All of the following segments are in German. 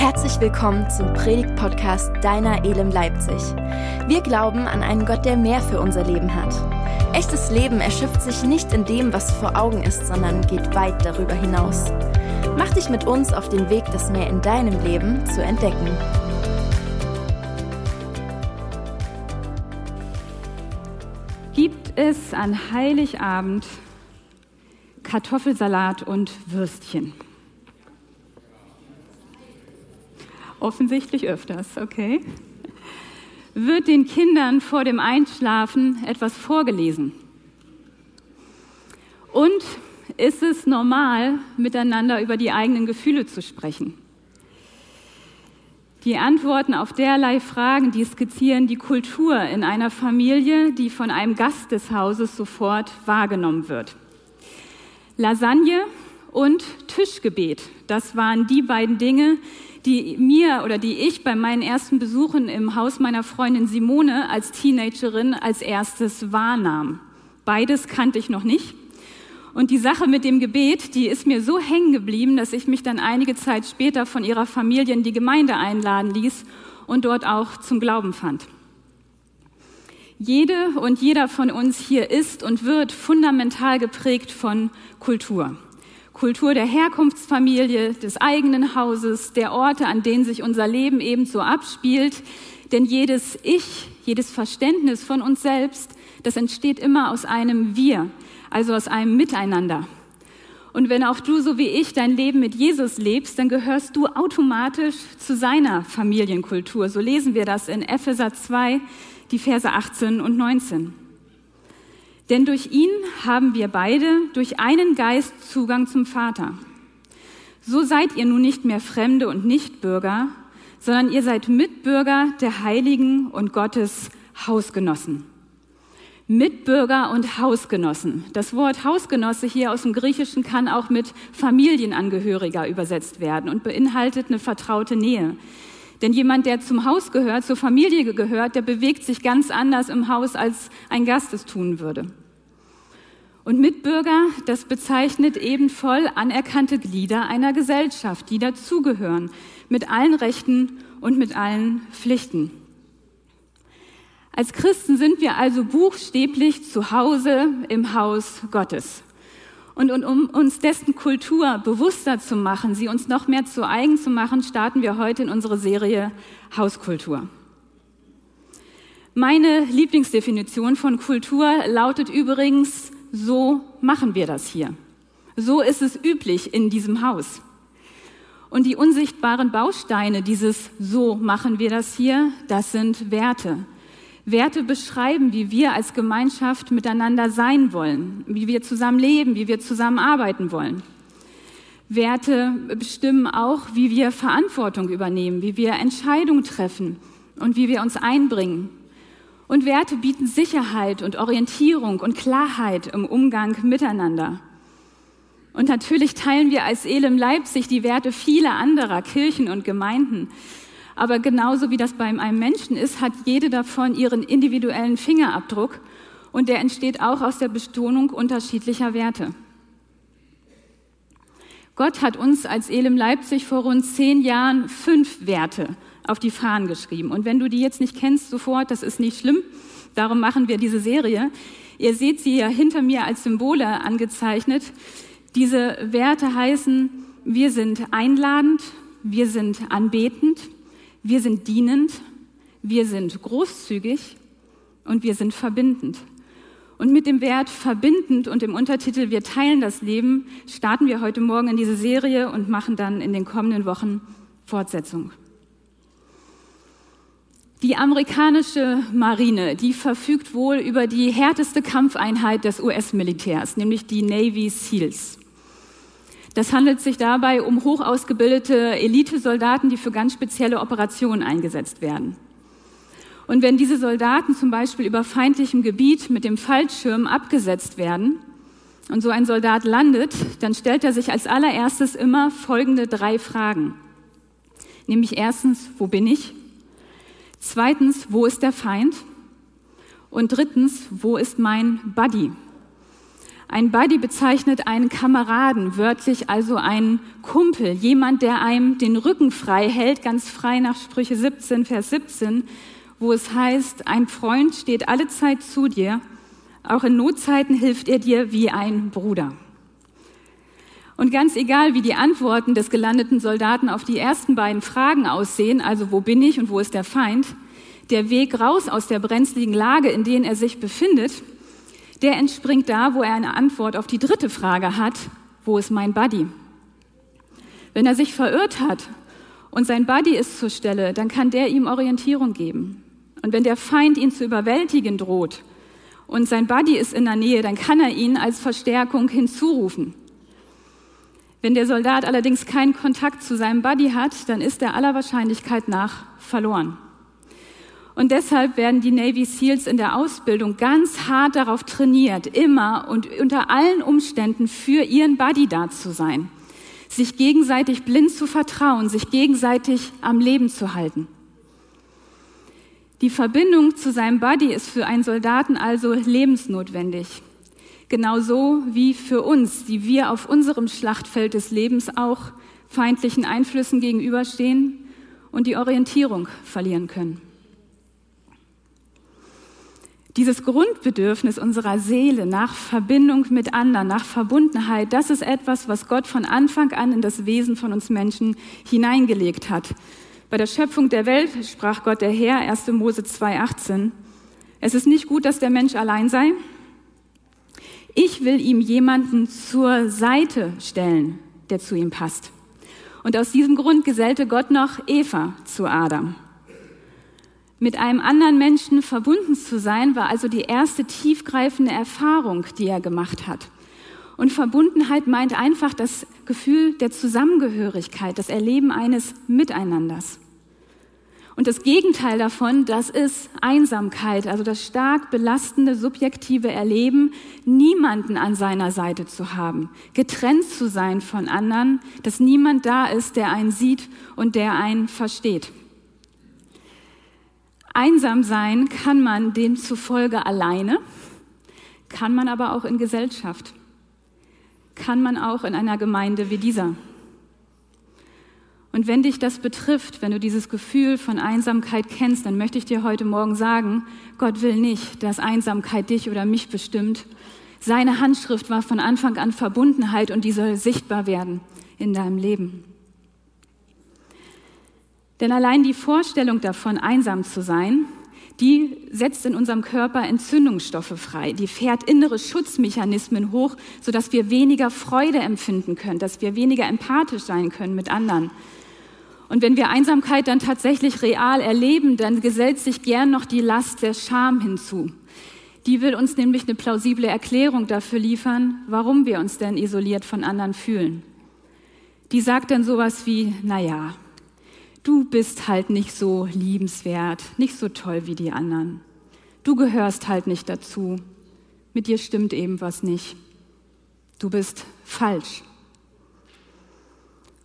Herzlich willkommen zum Predigt-Podcast Deiner Elem Leipzig. Wir glauben an einen Gott, der mehr für unser Leben hat. Echtes Leben erschöpft sich nicht in dem, was vor Augen ist, sondern geht weit darüber hinaus. Mach dich mit uns auf den Weg, das mehr in deinem Leben zu entdecken. Gibt es an Heiligabend Kartoffelsalat und Würstchen? Offensichtlich öfters, okay. Wird den Kindern vor dem Einschlafen etwas vorgelesen? Und ist es normal, miteinander über die eigenen Gefühle zu sprechen? Die Antworten auf derlei Fragen, die skizzieren die Kultur in einer Familie, die von einem Gast des Hauses sofort wahrgenommen wird. Lasagne und Tischgebet, das waren die beiden Dinge, die mir oder die ich bei meinen ersten Besuchen im Haus meiner Freundin Simone als Teenagerin als erstes wahrnahm. Beides kannte ich noch nicht. Und die Sache mit dem Gebet, die ist mir so hängen geblieben, dass ich mich dann einige Zeit später von ihrer Familie in die Gemeinde einladen ließ und dort auch zum Glauben fand. Jede und jeder von uns hier ist und wird fundamental geprägt von Kultur. Kultur der Herkunftsfamilie, des eigenen Hauses, der Orte, an denen sich unser Leben ebenso abspielt. Denn jedes Ich, jedes Verständnis von uns selbst, das entsteht immer aus einem Wir, also aus einem Miteinander. Und wenn auch du so wie ich dein Leben mit Jesus lebst, dann gehörst du automatisch zu seiner Familienkultur. So lesen wir das in Epheser 2, die Verse 18 und 19. Denn durch ihn haben wir beide durch einen Geist Zugang zum Vater. So seid ihr nun nicht mehr Fremde und Nichtbürger, sondern ihr seid Mitbürger der Heiligen und Gottes Hausgenossen. Mitbürger und Hausgenossen. Das Wort Hausgenosse hier aus dem Griechischen kann auch mit Familienangehöriger übersetzt werden und beinhaltet eine vertraute Nähe. Denn jemand, der zum Haus gehört, zur Familie gehört, der bewegt sich ganz anders im Haus, als ein Gast es tun würde. Und Mitbürger, das bezeichnet eben voll anerkannte Glieder einer Gesellschaft, die dazugehören, mit allen Rechten und mit allen Pflichten. Als Christen sind wir also buchstäblich zu Hause im Haus Gottes. Und, um uns dessen Kultur bewusster zu machen, sie uns noch mehr zu eigen zu machen, starten wir heute in unsere Serie Hauskultur. Meine Lieblingsdefinition von Kultur lautet übrigens, so machen wir das hier. So ist es üblich in diesem Haus. Und die unsichtbaren Bausteine dieses So machen wir das hier, das sind Werte. Werte beschreiben, wie wir als Gemeinschaft miteinander sein wollen, wie wir zusammen leben, wie wir zusammen arbeiten wollen. Werte bestimmen auch, wie wir Verantwortung übernehmen, wie wir Entscheidungen treffen und wie wir uns einbringen. Und Werte bieten Sicherheit und Orientierung und Klarheit im Umgang miteinander. Und natürlich teilen wir als Elem Leipzig die Werte vieler anderer Kirchen und Gemeinden. Aber genauso wie das bei einem Menschen ist, hat jede davon ihren individuellen Fingerabdruck und der entsteht auch aus der Betonung unterschiedlicher Werte. Gott hat uns als Elem Leipzig vor rund zehn Jahren fünf Werte auf die Fahnen geschrieben. Und wenn du die jetzt nicht kennst sofort, das ist nicht schlimm. Darum machen wir diese Serie. Ihr seht sie ja hinter mir als Symbole angezeichnet. Diese Werte heißen, wir sind einladend, wir sind anbetend, wir sind dienend, wir sind großzügig und wir sind verbindend. Und mit dem Wert verbindend und dem Untertitel Wir teilen das Leben starten wir heute Morgen in diese Serie und machen dann in den kommenden Wochen Fortsetzung. Die amerikanische Marine, die verfügt wohl über die härteste Kampfeinheit des US-Militärs, nämlich die Navy SEALs. Das handelt sich dabei um hoch ausgebildete Elitesoldaten, die für ganz spezielle Operationen eingesetzt werden. Und wenn diese Soldaten zum Beispiel über feindlichem Gebiet mit dem Fallschirm abgesetzt werden und so ein Soldat landet, dann stellt er sich als allererstes immer folgende drei Fragen. Nämlich erstens, wo bin ich? Zweitens, wo ist der Feind? Und drittens, wo ist mein Buddy? Ein Buddy bezeichnet einen Kameraden, wörtlich also einen Kumpel, jemand, der einem den Rücken frei hält, ganz frei nach Sprüche 17, Vers 17, wo es heißt, ein Freund steht alle Zeit zu dir, auch in Notzeiten hilft er dir wie ein Bruder. Und ganz egal, wie die Antworten des gelandeten Soldaten auf die ersten beiden Fragen aussehen, also wo bin ich und wo ist der Feind, der Weg raus aus der brenzligen Lage, in der er sich befindet, der entspringt da, wo er eine Antwort auf die dritte Frage hat, wo ist mein Buddy? Wenn er sich verirrt hat und sein Buddy ist zur Stelle, dann kann der ihm Orientierung geben. Und wenn der Feind ihn zu überwältigen droht und sein Buddy ist in der Nähe, dann kann er ihn als Verstärkung hinzurufen. Wenn der Soldat allerdings keinen Kontakt zu seinem Buddy hat, dann ist er aller Wahrscheinlichkeit nach verloren. Und deshalb werden die Navy SEALs in der Ausbildung ganz hart darauf trainiert, immer und unter allen Umständen für ihren Buddy da zu sein, sich gegenseitig blind zu vertrauen, sich gegenseitig am Leben zu halten. Die Verbindung zu seinem Buddy ist für einen Soldaten also lebensnotwendig. Genauso wie für uns, die wir auf unserem Schlachtfeld des Lebens auch feindlichen Einflüssen gegenüberstehen und die Orientierung verlieren können. Dieses Grundbedürfnis unserer Seele nach Verbindung mit anderen, nach Verbundenheit, das ist etwas, was Gott von Anfang an in das Wesen von uns Menschen hineingelegt hat. Bei der Schöpfung der Welt sprach Gott der Herr, 1. Mose 2,18. Es ist nicht gut, dass der Mensch allein sei. Ich will ihm jemanden zur Seite stellen, der zu ihm passt. Und aus diesem Grund gesellte Gott noch Eva zu Adam. Mit einem anderen Menschen verbunden zu sein, war also die erste tiefgreifende Erfahrung, die er gemacht hat. Und Verbundenheit meint einfach das Gefühl der Zusammengehörigkeit, das Erleben eines Miteinanders. Und das Gegenteil davon, das ist Einsamkeit, also das stark belastende subjektive Erleben, niemanden an seiner Seite zu haben, getrennt zu sein von anderen, dass niemand da ist, der einen sieht und der einen versteht. Einsam sein kann man demzufolge alleine, kann man aber auch in Gesellschaft, kann man auch in einer Gemeinde wie dieser. Und wenn dich das betrifft, wenn du dieses Gefühl von Einsamkeit kennst, dann möchte ich dir heute Morgen sagen, Gott will nicht, dass Einsamkeit dich oder mich bestimmt. Seine Handschrift war von Anfang an Verbundenheit und die soll sichtbar werden in deinem Leben. Denn allein die Vorstellung davon, einsam zu sein, die setzt in unserem Körper Entzündungsstoffe frei. Die fährt innere Schutzmechanismen hoch, sodass wir weniger Freude empfinden können, dass wir weniger empathisch sein können mit anderen. Und wenn wir Einsamkeit dann tatsächlich real erleben, dann gesellt sich gern noch die Last der Scham hinzu. Die will uns nämlich eine plausible Erklärung dafür liefern, warum wir uns denn isoliert von anderen fühlen. Die sagt dann sowas wie, na ja, du bist halt nicht so liebenswert, nicht so toll wie die anderen. Du gehörst halt nicht dazu. Mit dir stimmt eben was nicht. Du bist falsch.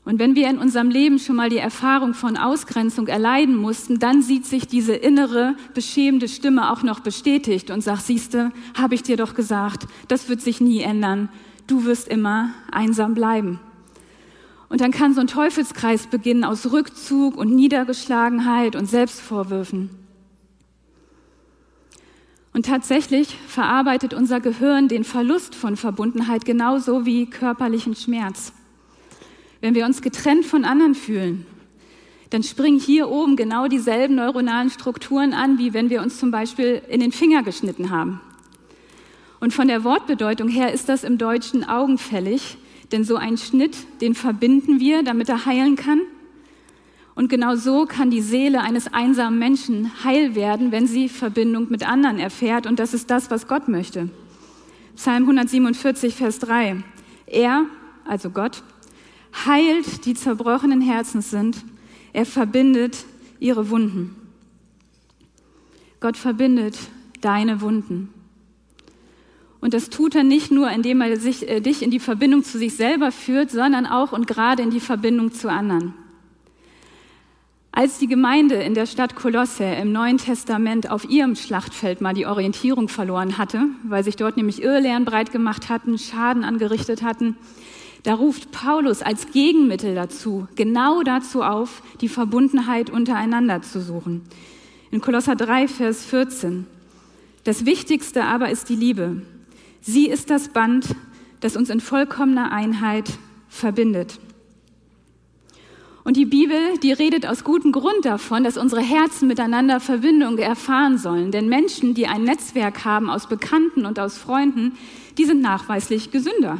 Und wenn wir in unserem Leben schon mal die Erfahrung von Ausgrenzung erleiden mussten, dann sieht sich diese innere, beschämende Stimme auch noch bestätigt und sagt, siehste, habe ich dir doch gesagt, das wird sich nie ändern. Du wirst immer einsam bleiben. Und dann kann so ein Teufelskreis beginnen aus Rückzug und Niedergeschlagenheit und Selbstvorwürfen. Und tatsächlich verarbeitet unser Gehirn den Verlust von Verbundenheit genauso wie körperlichen Schmerz. Wenn wir uns getrennt von anderen fühlen, dann springen hier oben genau dieselben neuronalen Strukturen an, wie wenn wir uns zum Beispiel in den Finger geschnitten haben. Und von der Wortbedeutung her ist das im Deutschen augenfällig, denn so einen Schnitt, den verbinden wir, damit er heilen kann. Und genau so kann die Seele eines einsamen Menschen heil werden, wenn sie Verbindung mit anderen erfährt. Und das ist das, was Gott möchte. Psalm 147, Vers 3. Er, also Gott, heilt die zerbrochenen Herzens sind. Er verbindet ihre Wunden. Gott verbindet deine Wunden. Und das tut er nicht nur, indem er sich, äh, dich in die Verbindung zu sich selber führt, sondern auch und gerade in die Verbindung zu anderen. Als die Gemeinde in der Stadt Kolosse im Neuen Testament auf ihrem Schlachtfeld mal die Orientierung verloren hatte, weil sich dort nämlich Irrlehren breit gemacht hatten, Schaden angerichtet hatten, da ruft Paulus als Gegenmittel dazu, genau dazu auf, die Verbundenheit untereinander zu suchen. In Kolosser 3, Vers 14. Das Wichtigste aber ist die Liebe. Sie ist das Band, das uns in vollkommener Einheit verbindet. Und die Bibel, die redet aus gutem Grund davon, dass unsere Herzen miteinander Verbindung erfahren sollen. Denn Menschen, die ein Netzwerk haben aus Bekannten und aus Freunden, die sind nachweislich gesünder.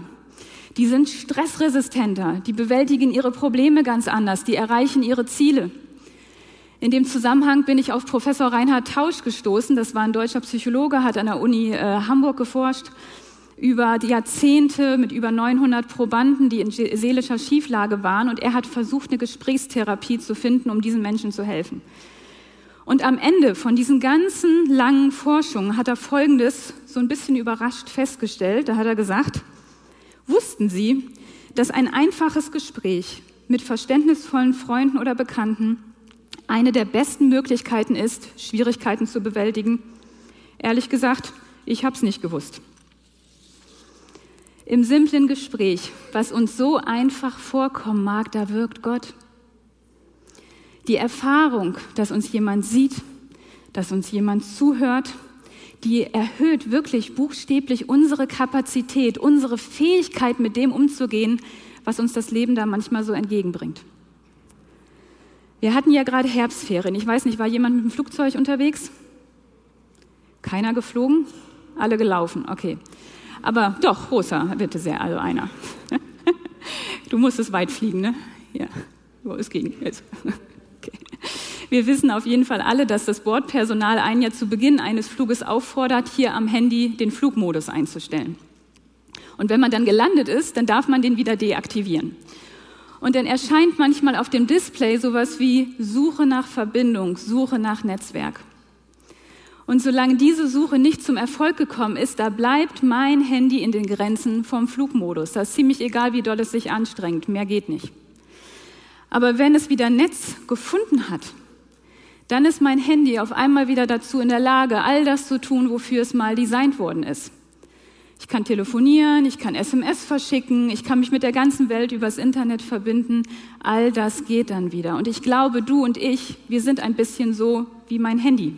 Die sind stressresistenter, die bewältigen ihre Probleme ganz anders, die erreichen ihre Ziele. In dem Zusammenhang bin ich auf Professor Reinhard Tausch gestoßen. Das war ein deutscher Psychologe, hat an der Uni äh, Hamburg geforscht über die Jahrzehnte mit über 900 Probanden, die in seelischer Schieflage waren. Und er hat versucht, eine Gesprächstherapie zu finden, um diesen Menschen zu helfen. Und am Ende von diesen ganzen langen Forschungen hat er Folgendes so ein bisschen überrascht festgestellt. Da hat er gesagt, wussten Sie, dass ein einfaches Gespräch mit verständnisvollen Freunden oder Bekannten eine der besten Möglichkeiten ist, Schwierigkeiten zu bewältigen? Ehrlich gesagt, ich habe es nicht gewusst. Im simplen Gespräch, was uns so einfach vorkommen mag, da wirkt Gott. Die Erfahrung, dass uns jemand sieht, dass uns jemand zuhört, die erhöht wirklich buchstäblich unsere Kapazität, unsere Fähigkeit, mit dem umzugehen, was uns das Leben da manchmal so entgegenbringt. Wir hatten ja gerade Herbstferien. Ich weiß nicht, war jemand mit dem Flugzeug unterwegs? Keiner geflogen? Alle gelaufen, okay. Aber doch, Rosa, bitte sehr, also einer. du musstest weit fliegen, ne? Ja, wo es ging. Jetzt. Wir wissen auf jeden Fall alle, dass das Bordpersonal einen ja zu Beginn eines Fluges auffordert, hier am Handy den Flugmodus einzustellen. Und wenn man dann gelandet ist, dann darf man den wieder deaktivieren. Und dann erscheint manchmal auf dem Display sowas wie Suche nach Verbindung, Suche nach Netzwerk. Und solange diese Suche nicht zum Erfolg gekommen ist, da bleibt mein Handy in den Grenzen vom Flugmodus. Das ist ziemlich egal, wie doll es sich anstrengt. Mehr geht nicht. Aber wenn es wieder Netz gefunden hat, dann ist mein Handy auf einmal wieder dazu in der Lage, all das zu tun, wofür es mal designt worden ist. Ich kann telefonieren, ich kann SMS verschicken, ich kann mich mit der ganzen Welt übers Internet verbinden. All das geht dann wieder. Und ich glaube, du und ich, wir sind ein bisschen so wie mein Handy.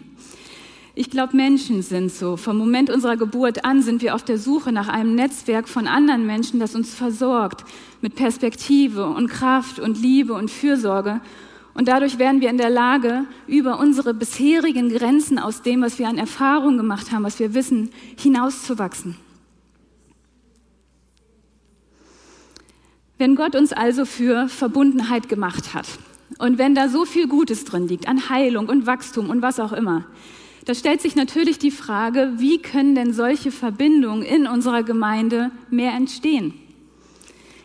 Ich glaube, Menschen sind so. Vom Moment unserer Geburt an sind wir auf der Suche nach einem Netzwerk von anderen Menschen, das uns versorgt mit Perspektive und Kraft und Liebe und Fürsorge. Und dadurch werden wir in der Lage, über unsere bisherigen Grenzen aus dem, was wir an Erfahrung gemacht haben, was wir wissen, hinauszuwachsen. Wenn Gott uns also für Verbundenheit gemacht hat und wenn da so viel Gutes drin liegt an Heilung und Wachstum und was auch immer, da stellt sich natürlich die Frage, wie können denn solche Verbindungen in unserer Gemeinde mehr entstehen?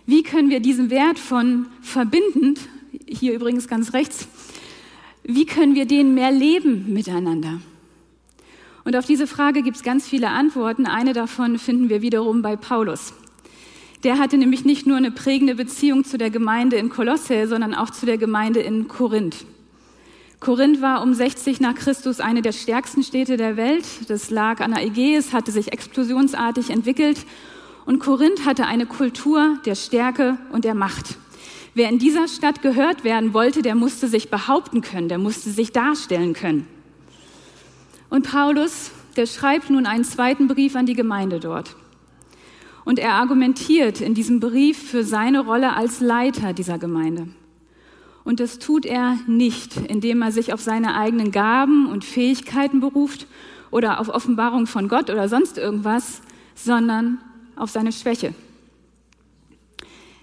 Wie können wir diesen Wert von verbindend, hier übrigens ganz rechts, wie können wir den mehr leben miteinander? Und auf diese Frage gibt es ganz viele Antworten. Eine davon finden wir wiederum bei Paulus. Der hatte nämlich nicht nur eine prägende Beziehung zu der Gemeinde in Kolosse, sondern auch zu der Gemeinde in Korinth. Korinth war um 60 nach Christus eine der stärksten Städte der Welt. Das lag an der Ägäis, hatte sich explosionsartig entwickelt. Und Korinth hatte eine Kultur der Stärke und der Macht. Wer in dieser Stadt gehört werden wollte, der musste sich behaupten können, der musste sich darstellen können. Und Paulus, der schreibt nun einen zweiten Brief an die Gemeinde dort. Und er argumentiert in diesem Brief für seine Rolle als Leiter dieser Gemeinde. Und das tut er nicht, indem er sich auf seine eigenen Gaben und Fähigkeiten beruft oder auf Offenbarung von Gott oder sonst irgendwas, sondern auf seine Schwäche.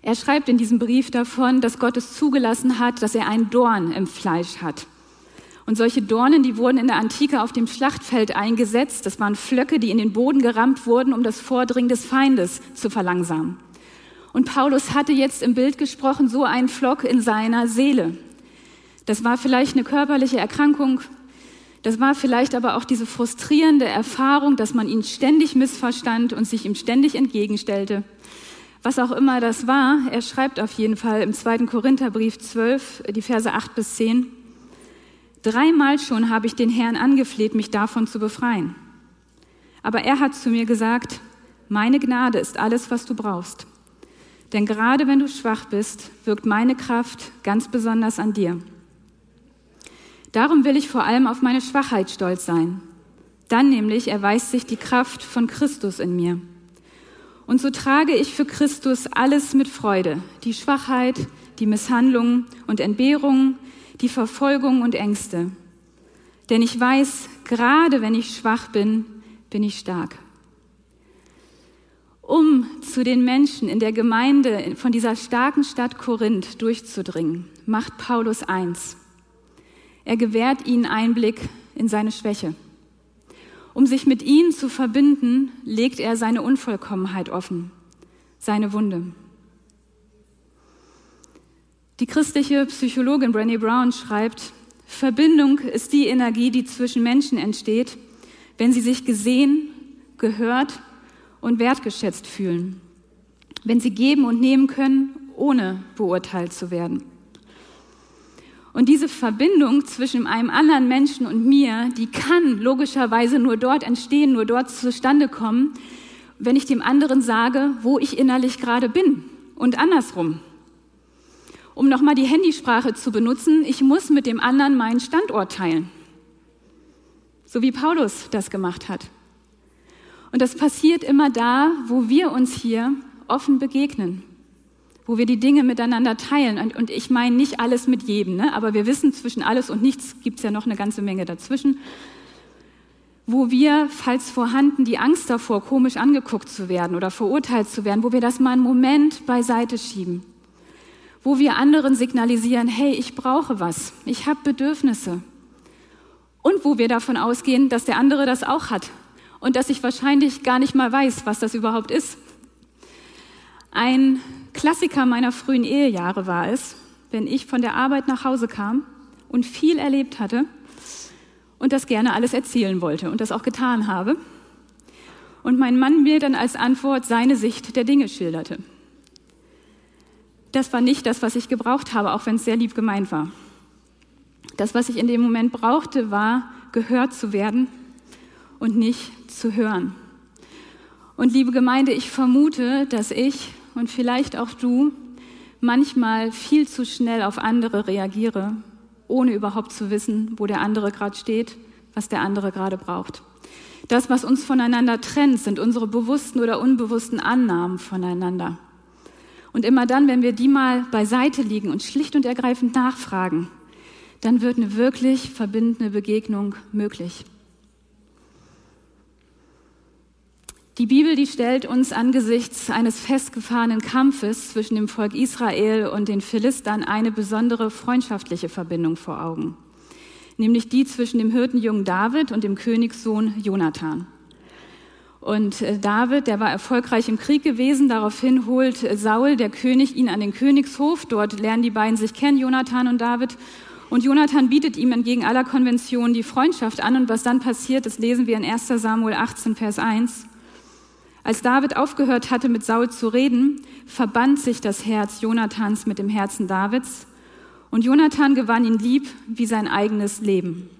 Er schreibt in diesem Brief davon, dass Gott es zugelassen hat, dass er einen Dorn im Fleisch hat. Und solche Dornen, die wurden in der Antike auf dem Schlachtfeld eingesetzt. Das waren Flöcke, die in den Boden gerammt wurden, um das Vordringen des Feindes zu verlangsamen. Und Paulus hatte jetzt im Bild gesprochen so einen Flock in seiner Seele. Das war vielleicht eine körperliche Erkrankung. Das war vielleicht aber auch diese frustrierende Erfahrung, dass man ihn ständig missverstand und sich ihm ständig entgegenstellte. Was auch immer das war, er schreibt auf jeden Fall im zweiten Korintherbrief 12, die Verse 8 bis 10. Dreimal schon habe ich den Herrn angefleht, mich davon zu befreien. Aber er hat zu mir gesagt, meine Gnade ist alles, was du brauchst. Denn gerade wenn du schwach bist, wirkt meine Kraft ganz besonders an dir. Darum will ich vor allem auf meine Schwachheit stolz sein. Dann nämlich erweist sich die Kraft von Christus in mir. Und so trage ich für Christus alles mit Freude, die Schwachheit, die Misshandlungen und Entbehrungen, die Verfolgung und Ängste. Denn ich weiß, gerade wenn ich schwach bin, bin ich stark. Um zu den Menschen in der Gemeinde von dieser starken Stadt Korinth durchzudringen, macht Paulus eins. Er gewährt ihnen Einblick in seine Schwäche. Um sich mit ihnen zu verbinden, legt er seine Unvollkommenheit offen, seine Wunde. Die christliche Psychologin Brené Brown schreibt, Verbindung ist die Energie, die zwischen Menschen entsteht, wenn sie sich gesehen, gehört und wertgeschätzt fühlen, wenn sie geben und nehmen können, ohne beurteilt zu werden. Und diese Verbindung zwischen einem anderen Menschen und mir, die kann logischerweise nur dort entstehen, nur dort zustande kommen, wenn ich dem anderen sage, wo ich innerlich gerade bin und andersrum. Um nochmal die Handysprache zu benutzen, ich muss mit dem anderen meinen Standort teilen. So wie Paulus das gemacht hat. Und das passiert immer da, wo wir uns hier offen begegnen, wo wir die Dinge miteinander teilen. Und, und ich meine nicht alles mit jedem, ne? aber wir wissen, zwischen alles und nichts gibt es ja noch eine ganze Menge dazwischen. Wo wir, falls vorhanden, die Angst davor, komisch angeguckt zu werden oder verurteilt zu werden, wo wir das mal einen Moment beiseite schieben. Wo wir anderen signalisieren, hey, ich brauche was, ich habe Bedürfnisse. Und wo wir davon ausgehen, dass der andere das auch hat und dass ich wahrscheinlich gar nicht mal weiß, was das überhaupt ist. Ein Klassiker meiner frühen Ehejahre war es, wenn ich von der Arbeit nach Hause kam und viel erlebt hatte und das gerne alles erzählen wollte und das auch getan habe. Und mein Mann mir dann als Antwort seine Sicht der Dinge schilderte. Das war nicht das, was ich gebraucht habe, auch wenn es sehr lieb gemeint war. Das, was ich in dem Moment brauchte, war gehört zu werden und nicht zu hören. Und liebe Gemeinde, ich vermute, dass ich und vielleicht auch du manchmal viel zu schnell auf andere reagiere, ohne überhaupt zu wissen, wo der andere gerade steht, was der andere gerade braucht. Das, was uns voneinander trennt, sind unsere bewussten oder unbewussten Annahmen voneinander. Und immer dann, wenn wir die mal beiseite liegen und schlicht und ergreifend nachfragen, dann wird eine wirklich verbindende Begegnung möglich. Die Bibel, die stellt uns angesichts eines festgefahrenen Kampfes zwischen dem Volk Israel und den Philistern eine besondere freundschaftliche Verbindung vor Augen, nämlich die zwischen dem Hirtenjungen David und dem Königssohn Jonathan. Und äh, David, der war erfolgreich im Krieg gewesen, daraufhin holt Saul, der König, ihn an den Königshof. Dort lernen die beiden sich kennen, Jonathan und David. Und Jonathan bietet ihm entgegen aller Konventionen die Freundschaft an. Und was dann passiert, das lesen wir in 1 Samuel 18, Vers 1. Als David aufgehört hatte, mit Saul zu reden, verband sich das Herz Jonathans mit dem Herzen Davids und Jonathan gewann ihn lieb wie sein eigenes Leben.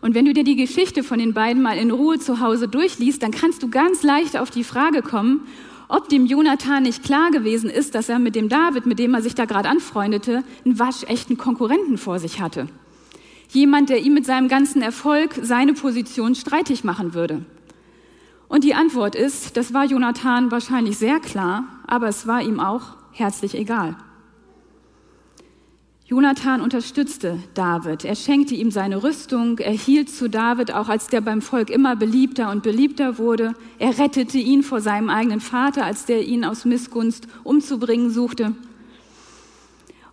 Und wenn du dir die Geschichte von den beiden mal in Ruhe zu Hause durchliest, dann kannst du ganz leicht auf die Frage kommen, ob dem Jonathan nicht klar gewesen ist, dass er mit dem David, mit dem er sich da gerade anfreundete, einen waschechten Konkurrenten vor sich hatte. Jemand, der ihm mit seinem ganzen Erfolg seine Position streitig machen würde. Und die Antwort ist, das war Jonathan wahrscheinlich sehr klar, aber es war ihm auch herzlich egal. Jonathan unterstützte David. Er schenkte ihm seine Rüstung. Er hielt zu David, auch als der beim Volk immer beliebter und beliebter wurde. Er rettete ihn vor seinem eigenen Vater, als der ihn aus Missgunst umzubringen suchte.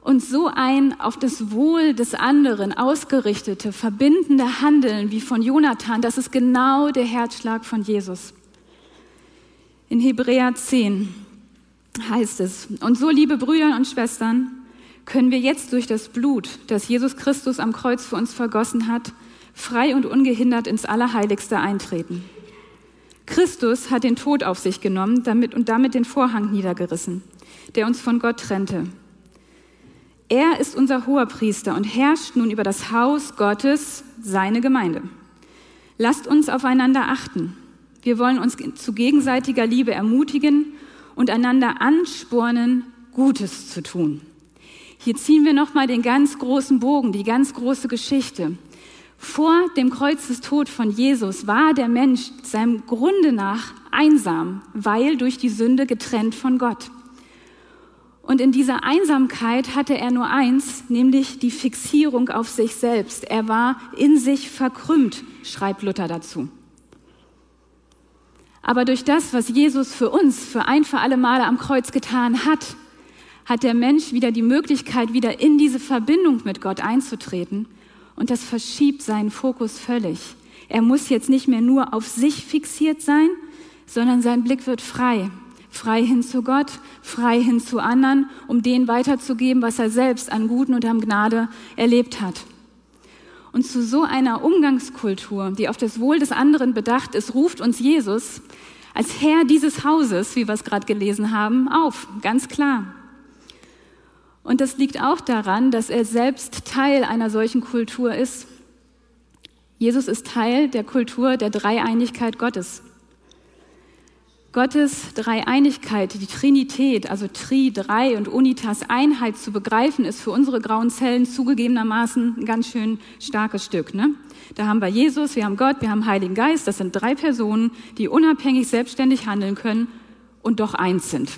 Und so ein auf das Wohl des anderen ausgerichtete, verbindende Handeln wie von Jonathan, das ist genau der Herzschlag von Jesus. In Hebräer 10 heißt es, und so, liebe Brüder und Schwestern, können wir jetzt durch das Blut, das Jesus Christus am Kreuz für uns vergossen hat, frei und ungehindert ins Allerheiligste eintreten. Christus hat den Tod auf sich genommen damit, und damit den Vorhang niedergerissen, der uns von Gott trennte. Er ist unser hoher Priester und herrscht nun über das Haus Gottes, seine Gemeinde. Lasst uns aufeinander achten. Wir wollen uns zu gegenseitiger Liebe ermutigen und einander anspornen, Gutes zu tun. Hier ziehen wir nochmal den ganz großen Bogen, die ganz große Geschichte. Vor dem Kreuzestod von Jesus war der Mensch seinem Grunde nach einsam, weil durch die Sünde getrennt von Gott. Und in dieser Einsamkeit hatte er nur eins, nämlich die Fixierung auf sich selbst. Er war in sich verkrümmt, schreibt Luther dazu. Aber durch das, was Jesus für uns für ein für alle Male am Kreuz getan hat, hat der Mensch wieder die Möglichkeit, wieder in diese Verbindung mit Gott einzutreten. Und das verschiebt seinen Fokus völlig. Er muss jetzt nicht mehr nur auf sich fixiert sein, sondern sein Blick wird frei frei hin zu Gott, frei hin zu anderen, um denen weiterzugeben, was er selbst an Guten und an Gnade erlebt hat. Und zu so einer Umgangskultur, die auf das Wohl des anderen bedacht ist, ruft uns Jesus als Herr dieses Hauses, wie wir es gerade gelesen haben, auf, ganz klar. Und das liegt auch daran, dass er selbst Teil einer solchen Kultur ist. Jesus ist Teil der Kultur der Dreieinigkeit Gottes. Gottes Dreieinigkeit, die Trinität, also Tri, Drei und Unitas Einheit zu begreifen, ist für unsere grauen Zellen zugegebenermaßen ein ganz schön starkes Stück. Ne? Da haben wir Jesus, wir haben Gott, wir haben Heiligen Geist. Das sind drei Personen, die unabhängig selbstständig handeln können und doch eins sind.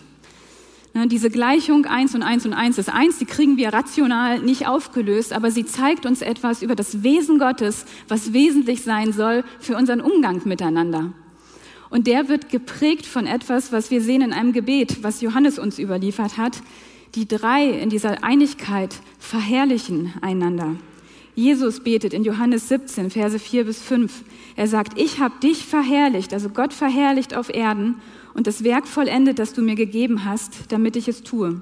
Ne, diese Gleichung eins und eins und eins ist eins, die kriegen wir rational nicht aufgelöst, aber sie zeigt uns etwas über das Wesen Gottes, was wesentlich sein soll für unseren Umgang miteinander. Und der wird geprägt von etwas, was wir sehen in einem Gebet, was Johannes uns überliefert hat. Die drei in dieser Einigkeit verherrlichen einander. Jesus betet in Johannes 17, Verse 4 bis 5. Er sagt, ich habe dich verherrlicht, also Gott verherrlicht auf Erden und das Werk vollendet, das du mir gegeben hast, damit ich es tue.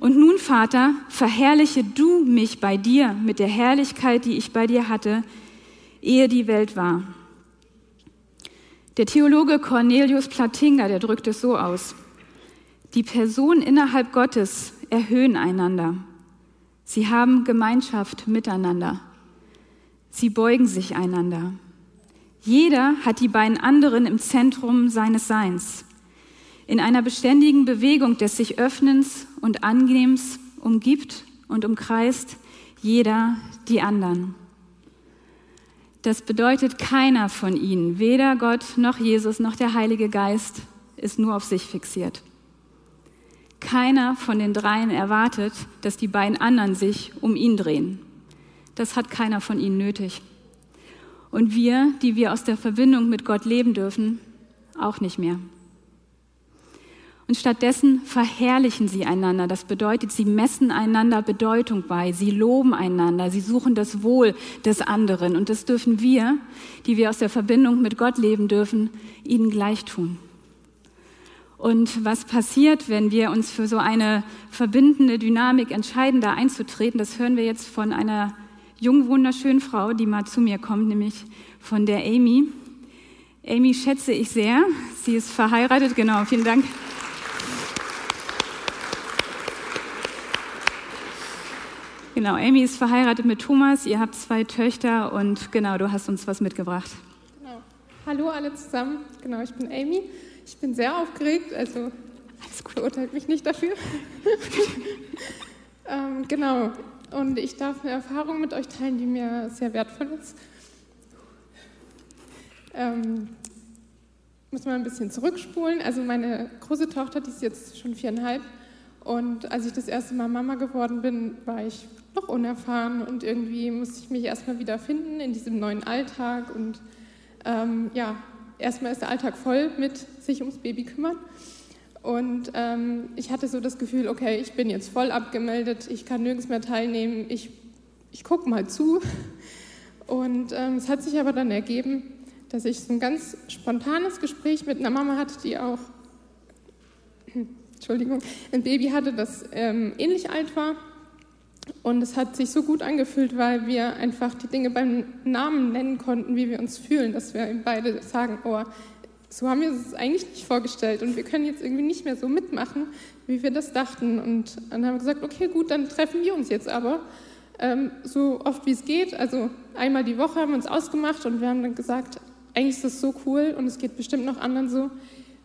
Und nun, Vater, verherrliche du mich bei dir mit der Herrlichkeit, die ich bei dir hatte, ehe die Welt war. Der Theologe Cornelius Platinga, der drückt es so aus. Die Personen innerhalb Gottes erhöhen einander. Sie haben Gemeinschaft miteinander. Sie beugen sich einander. Jeder hat die beiden anderen im Zentrum seines Seins. In einer beständigen Bewegung des sich Öffnens und Angenehms umgibt und umkreist jeder die anderen. Das bedeutet, keiner von ihnen, weder Gott noch Jesus noch der Heilige Geist, ist nur auf sich fixiert. Keiner von den dreien erwartet, dass die beiden anderen sich um ihn drehen. Das hat keiner von ihnen nötig. Und wir, die wir aus der Verbindung mit Gott leben dürfen, auch nicht mehr. Und stattdessen verherrlichen sie einander. Das bedeutet, sie messen einander Bedeutung bei, sie loben einander, sie suchen das Wohl des anderen. Und das dürfen wir, die wir aus der Verbindung mit Gott leben dürfen, ihnen gleich tun. Und was passiert, wenn wir uns für so eine verbindende Dynamik entscheiden, da einzutreten, das hören wir jetzt von einer jungen, wunderschönen Frau, die mal zu mir kommt, nämlich von der Amy. Amy schätze ich sehr. Sie ist verheiratet, genau, vielen Dank. Genau, Amy ist verheiratet mit Thomas, ihr habt zwei Töchter und genau, du hast uns was mitgebracht. Genau. Hallo alle zusammen, genau, ich bin Amy. Ich bin sehr aufgeregt, also Alles gut. verurteilt mich nicht dafür. ähm, genau, und ich darf eine Erfahrung mit euch teilen, die mir sehr wertvoll ist. Ähm, muss mal ein bisschen zurückspulen. Also meine große Tochter, die ist jetzt schon viereinhalb. Und als ich das erste Mal Mama geworden bin, war ich noch unerfahren und irgendwie musste ich mich erstmal wieder finden in diesem neuen Alltag und ähm, ja, erstmal ist der Alltag voll mit sich ums Baby kümmern. Und ähm, ich hatte so das Gefühl, okay, ich bin jetzt voll abgemeldet, ich kann nirgends mehr teilnehmen, ich, ich gucke mal zu. Und ähm, es hat sich aber dann ergeben, dass ich so ein ganz spontanes Gespräch mit einer Mama hatte, die auch, Entschuldigung, ein Baby hatte, das ähm, ähnlich alt war und es hat sich so gut angefühlt, weil wir einfach die Dinge beim Namen nennen konnten, wie wir uns fühlen, dass wir beide sagen, oh, so haben wir es eigentlich nicht vorgestellt und wir können jetzt irgendwie nicht mehr so mitmachen, wie wir das dachten. Und dann haben wir gesagt, okay, gut, dann treffen wir uns jetzt aber ähm, so oft wie es geht. Also einmal die Woche haben wir uns ausgemacht und wir haben dann gesagt, eigentlich ist das so cool und es geht bestimmt noch anderen so.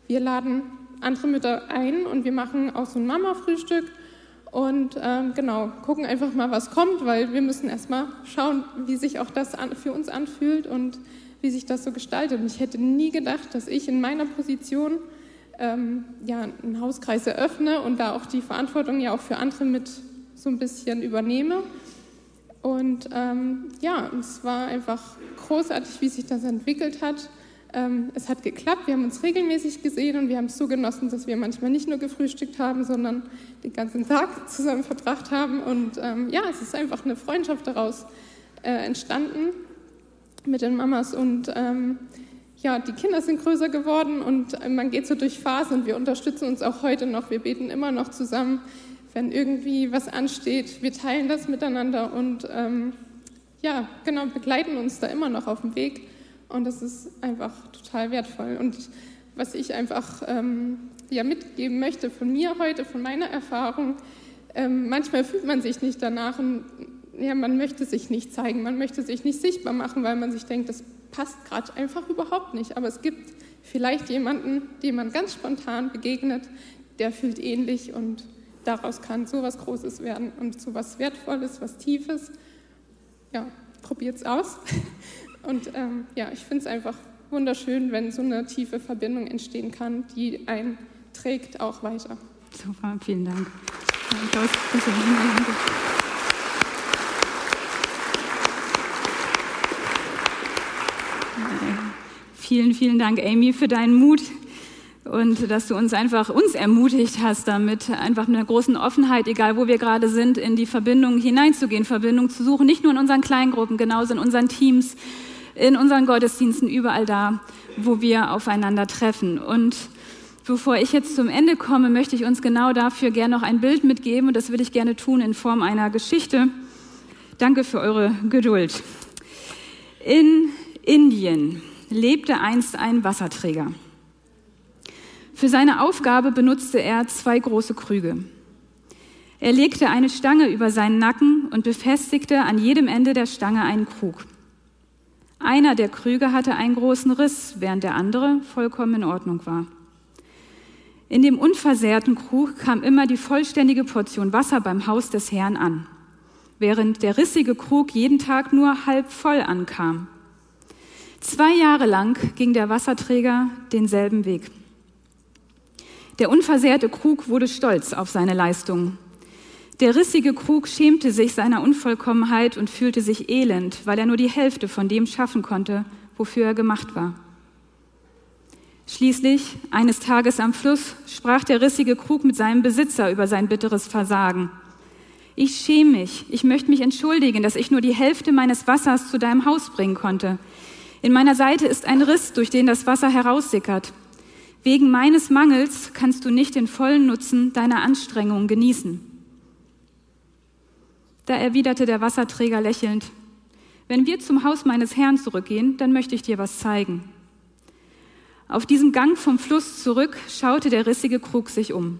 Wir laden andere Mütter ein und wir machen auch so ein Mama-Frühstück und ähm, genau, gucken einfach mal, was kommt, weil wir müssen erstmal schauen, wie sich auch das an, für uns anfühlt und wie sich das so gestaltet. Und ich hätte nie gedacht, dass ich in meiner Position ähm, ja, einen Hauskreis eröffne und da auch die Verantwortung ja auch für andere mit so ein bisschen übernehme. Und ähm, ja, es war einfach großartig, wie sich das entwickelt hat. Ähm, es hat geklappt, wir haben uns regelmäßig gesehen und wir haben es so genossen, dass wir manchmal nicht nur gefrühstückt haben, sondern den ganzen Tag zusammen verbracht haben. Und ähm, ja, es ist einfach eine Freundschaft daraus äh, entstanden mit den Mamas. Und ähm, ja, die Kinder sind größer geworden und man geht so durch Phasen und wir unterstützen uns auch heute noch. Wir beten immer noch zusammen wenn irgendwie was ansteht. Wir teilen das miteinander und ähm, ja, genau, begleiten uns da immer noch auf dem Weg. Und das ist einfach total wertvoll. Und was ich einfach ähm, ja, mitgeben möchte von mir heute, von meiner Erfahrung, ähm, manchmal fühlt man sich nicht danach und ja, man möchte sich nicht zeigen, man möchte sich nicht sichtbar machen, weil man sich denkt, das passt gerade einfach überhaupt nicht. Aber es gibt vielleicht jemanden, dem man ganz spontan begegnet, der fühlt ähnlich und daraus kann so was Großes werden und so was Wertvolles, was Tiefes. Ja, probiert es aus. Und ähm, ja, ich finde es einfach wunderschön, wenn so eine tiefe Verbindung entstehen kann, die einen trägt auch weiter. Super, vielen Dank. Vielen, vielen Dank, Amy, für deinen Mut, und dass du uns einfach uns ermutigt hast, damit einfach mit einer großen Offenheit, egal wo wir gerade sind, in die Verbindung hineinzugehen, Verbindung zu suchen, nicht nur in unseren Kleingruppen, genauso in unseren Teams, in unseren Gottesdiensten, überall da, wo wir aufeinander treffen. Und bevor ich jetzt zum Ende komme, möchte ich uns genau dafür gerne noch ein Bild mitgeben und das will ich gerne tun in Form einer Geschichte. Danke für eure Geduld. In Indien lebte einst ein Wasserträger. Für seine Aufgabe benutzte er zwei große Krüge. Er legte eine Stange über seinen Nacken und befestigte an jedem Ende der Stange einen Krug. Einer der Krüge hatte einen großen Riss, während der andere vollkommen in Ordnung war. In dem unversehrten Krug kam immer die vollständige Portion Wasser beim Haus des Herrn an, während der rissige Krug jeden Tag nur halb voll ankam. Zwei Jahre lang ging der Wasserträger denselben Weg. Der unversehrte Krug wurde stolz auf seine Leistung. Der rissige Krug schämte sich seiner Unvollkommenheit und fühlte sich elend, weil er nur die Hälfte von dem schaffen konnte, wofür er gemacht war. Schließlich, eines Tages am Fluss, sprach der rissige Krug mit seinem Besitzer über sein bitteres Versagen. Ich schäme mich, ich möchte mich entschuldigen, dass ich nur die Hälfte meines Wassers zu deinem Haus bringen konnte. In meiner Seite ist ein Riss, durch den das Wasser heraussickert. Wegen meines Mangels kannst du nicht den vollen Nutzen deiner Anstrengungen genießen. Da erwiderte der Wasserträger lächelnd, wenn wir zum Haus meines Herrn zurückgehen, dann möchte ich dir was zeigen. Auf diesem Gang vom Fluss zurück schaute der rissige Krug sich um.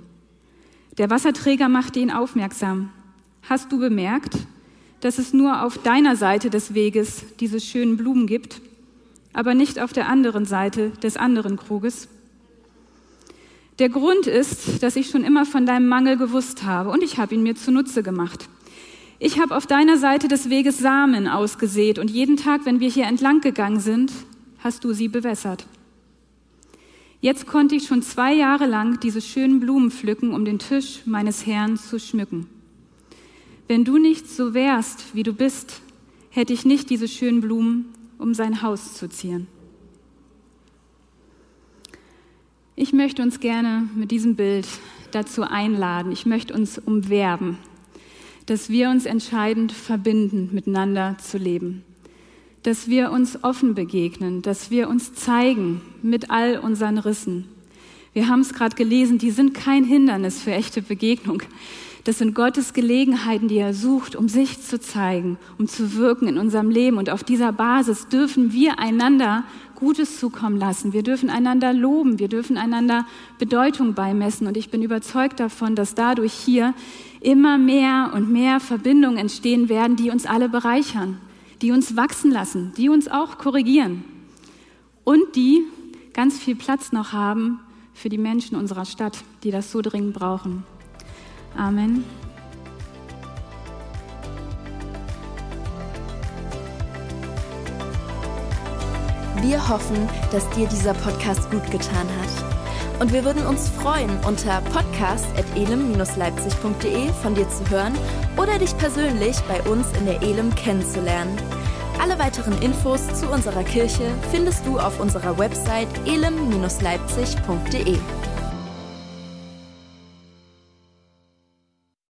Der Wasserträger machte ihn aufmerksam. Hast du bemerkt, dass es nur auf deiner Seite des Weges diese schönen Blumen gibt, aber nicht auf der anderen Seite des anderen Kruges? Der Grund ist, dass ich schon immer von deinem Mangel gewusst habe und ich habe ihn mir zunutze gemacht. Ich habe auf deiner Seite des Weges Samen ausgesät und jeden Tag, wenn wir hier entlang gegangen sind, hast du sie bewässert. Jetzt konnte ich schon zwei Jahre lang diese schönen Blumen pflücken, um den Tisch meines Herrn zu schmücken. Wenn du nicht so wärst, wie du bist, hätte ich nicht diese schönen Blumen, um sein Haus zu zieren. Ich möchte uns gerne mit diesem Bild dazu einladen. Ich möchte uns umwerben, dass wir uns entscheidend verbinden, miteinander zu leben. Dass wir uns offen begegnen, dass wir uns zeigen mit all unseren Rissen. Wir haben es gerade gelesen, die sind kein Hindernis für echte Begegnung. Das sind Gottes Gelegenheiten, die er sucht, um sich zu zeigen, um zu wirken in unserem Leben. Und auf dieser Basis dürfen wir einander Gutes zukommen lassen. Wir dürfen einander loben. Wir dürfen einander Bedeutung beimessen. Und ich bin überzeugt davon, dass dadurch hier immer mehr und mehr Verbindungen entstehen werden, die uns alle bereichern, die uns wachsen lassen, die uns auch korrigieren und die ganz viel Platz noch haben für die Menschen unserer Stadt, die das so dringend brauchen. Amen. Wir hoffen, dass dir dieser Podcast gut getan hat. Und wir würden uns freuen, unter podcast.elem-leipzig.de von dir zu hören oder dich persönlich bei uns in der Elem kennenzulernen. Alle weiteren Infos zu unserer Kirche findest du auf unserer Website elem-leipzig.de.